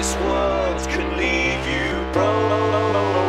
this world could leave you broke.